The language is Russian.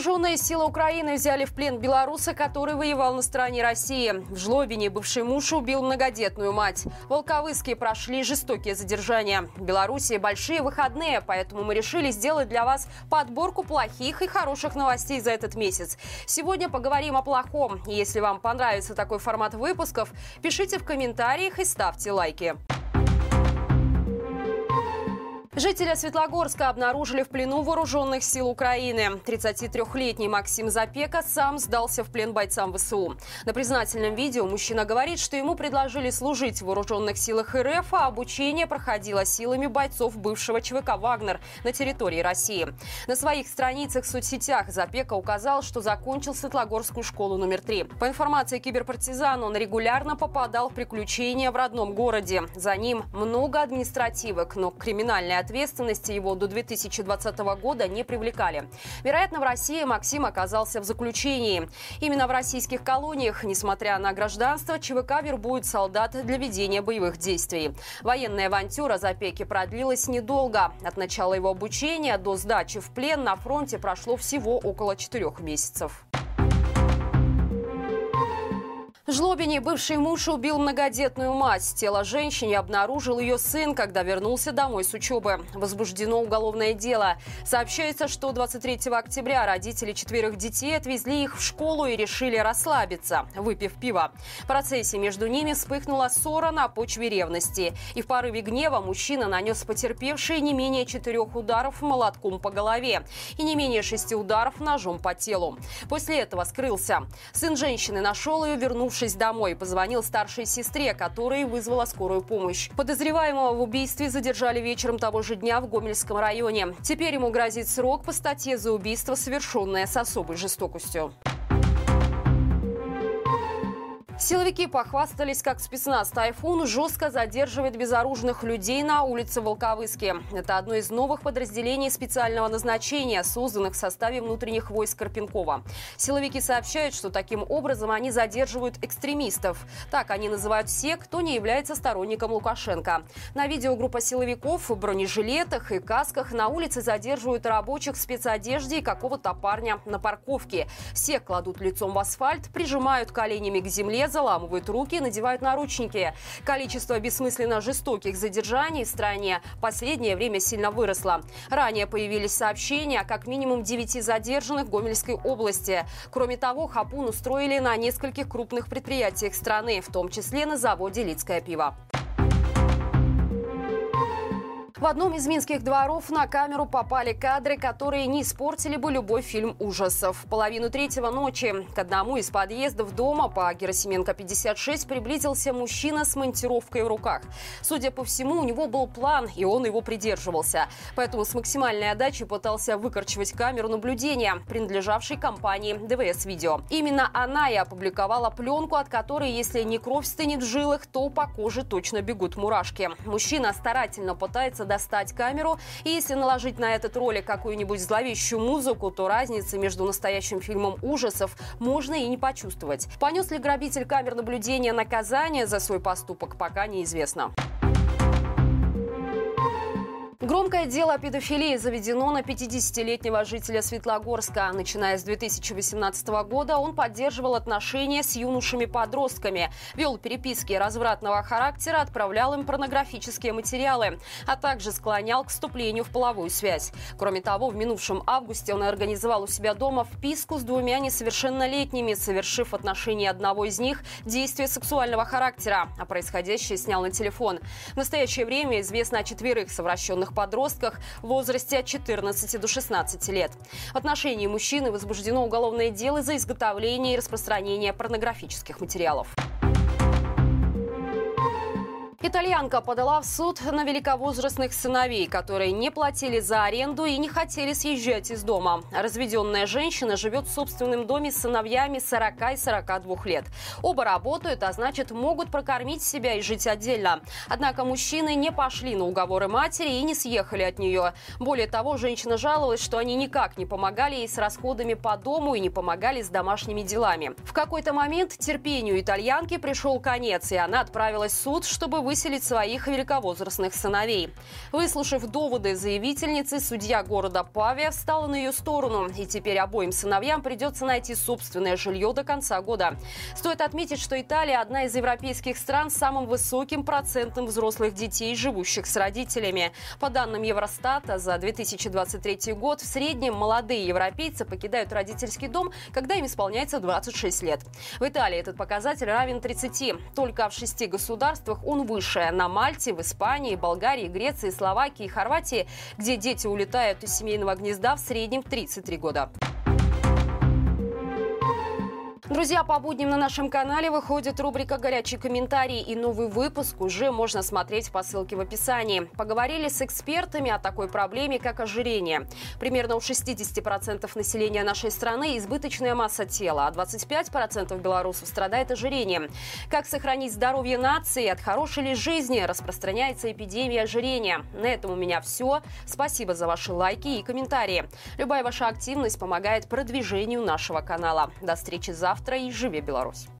Вооруженные силы Украины взяли в плен белоруса, который воевал на стороне России. В Жлобине бывший муж убил многодетную мать. Волковыске прошли жестокие задержания. В Беларуси большие выходные, поэтому мы решили сделать для вас подборку плохих и хороших новостей за этот месяц. Сегодня поговорим о плохом. Если вам понравится такой формат выпусков, пишите в комментариях и ставьте лайки. Жителя Светлогорска обнаружили в плену вооруженных сил Украины. 33-летний Максим Запека сам сдался в плен бойцам ВСУ. На признательном видео мужчина говорит, что ему предложили служить в вооруженных силах РФ, а обучение проходило силами бойцов бывшего ЧВК «Вагнер» на территории России. На своих страницах в соцсетях Запека указал, что закончил Светлогорскую школу номер три. По информации киберпартизана, он регулярно попадал в приключения в родном городе. За ним много административок, но криминальная ответственности его до 2020 года не привлекали. Вероятно, в России Максим оказался в заключении. Именно в российских колониях, несмотря на гражданство, ЧВК вербует солдат для ведения боевых действий. Военная авантюра Запеки продлилась недолго. От начала его обучения до сдачи в плен на фронте прошло всего около четырех месяцев. Жлобине бывший муж убил многодетную мать. Тело женщины обнаружил ее сын, когда вернулся домой с учебы. Возбуждено уголовное дело. Сообщается, что 23 октября родители четверых детей отвезли их в школу и решили расслабиться, выпив пиво. В процессе между ними вспыхнула ссора на почве ревности. И в порыве гнева мужчина нанес потерпевшей не менее четырех ударов молотком по голове и не менее шести ударов ножом по телу. После этого скрылся. Сын женщины нашел ее, вернувшись Вернувшись домой, позвонил старшей сестре, которая вызвала скорую помощь. Подозреваемого в убийстве задержали вечером того же дня в Гомельском районе. Теперь ему грозит срок по статье за убийство, совершенное с особой жестокостью. Силовики похвастались, как спецназ «Тайфун» жестко задерживает безоружных людей на улице Волковыске. Это одно из новых подразделений специального назначения, созданных в составе внутренних войск Карпенкова. Силовики сообщают, что таким образом они задерживают экстремистов. Так они называют всех, кто не является сторонником Лукашенко. На видео группа силовиков в бронежилетах и касках на улице задерживают рабочих в спецодежде и какого-то парня на парковке. Всех кладут лицом в асфальт, прижимают коленями к земле, заламывают руки, надевают наручники. Количество бессмысленно жестоких задержаний в стране в последнее время сильно выросло. Ранее появились сообщения о как минимум 9 задержанных в Гомельской области. Кроме того, хапун устроили на нескольких крупных предприятиях страны, в том числе на заводе «Лицкое пиво». В одном из минских дворов на камеру попали кадры, которые не испортили бы любой фильм ужасов. В половину третьего ночи к одному из подъездов дома по Герасименко 56 приблизился мужчина с монтировкой в руках. Судя по всему, у него был план, и он его придерживался. Поэтому с максимальной отдачей пытался выкорчевать камеру наблюдения, принадлежавшей компании ДВС Видео. Именно она и опубликовала пленку, от которой, если не кровь стынет в жилах, то по коже точно бегут мурашки. Мужчина старательно пытается достать камеру. И если наложить на этот ролик какую-нибудь зловещую музыку, то разницы между настоящим фильмом ужасов можно и не почувствовать. Понес ли грабитель камер наблюдения наказание за свой поступок, пока неизвестно. Громкое дело о педофилии заведено на 50-летнего жителя Светлогорска. Начиная с 2018 года он поддерживал отношения с юношами-подростками, вел переписки развратного характера, отправлял им порнографические материалы, а также склонял к вступлению в половую связь. Кроме того, в минувшем августе он организовал у себя дома вписку с двумя несовершеннолетними, совершив в отношении одного из них действие сексуального характера, а происходящее снял на телефон. В настоящее время известно о четверых совращенных подростках в возрасте от 14 до 16 лет. В отношении мужчины возбуждено уголовное дело за изготовление и распространение порнографических материалов. Итальянка подала в суд на великовозрастных сыновей, которые не платили за аренду и не хотели съезжать из дома. Разведенная женщина живет в собственном доме с сыновьями 40 и 42 лет. Оба работают, а значит могут прокормить себя и жить отдельно. Однако мужчины не пошли на уговоры матери и не съехали от нее. Более того, женщина жаловалась, что они никак не помогали ей с расходами по дому и не помогали с домашними делами. В какой-то момент терпению итальянки пришел конец, и она отправилась в суд, чтобы выселить своих великовозрастных сыновей. Выслушав доводы заявительницы, судья города Павия встала на ее сторону. И теперь обоим сыновьям придется найти собственное жилье до конца года. Стоит отметить, что Италия одна из европейских стран с самым высоким процентом взрослых детей, живущих с родителями. По данным Евростата, за 2023 год в среднем молодые европейцы покидают родительский дом, когда им исполняется 26 лет. В Италии этот показатель равен 30. Только в шести государствах он выше. На Мальте, в Испании, Болгарии, Греции, Словакии Хорватии, где дети улетают из семейного гнезда в среднем 33 года. Друзья, по будням на нашем канале выходит рубрика «Горячий комментарий» и новый выпуск уже можно смотреть по ссылке в описании. Поговорили с экспертами о такой проблеме, как ожирение. Примерно у 60% населения нашей страны избыточная масса тела, а 25% белорусов страдает ожирением. Как сохранить здоровье нации от хорошей ли жизни распространяется эпидемия ожирения. На этом у меня все. Спасибо за ваши лайки и комментарии. Любая ваша активность помогает продвижению нашего канала. До встречи завтра завтра и живе Беларусь!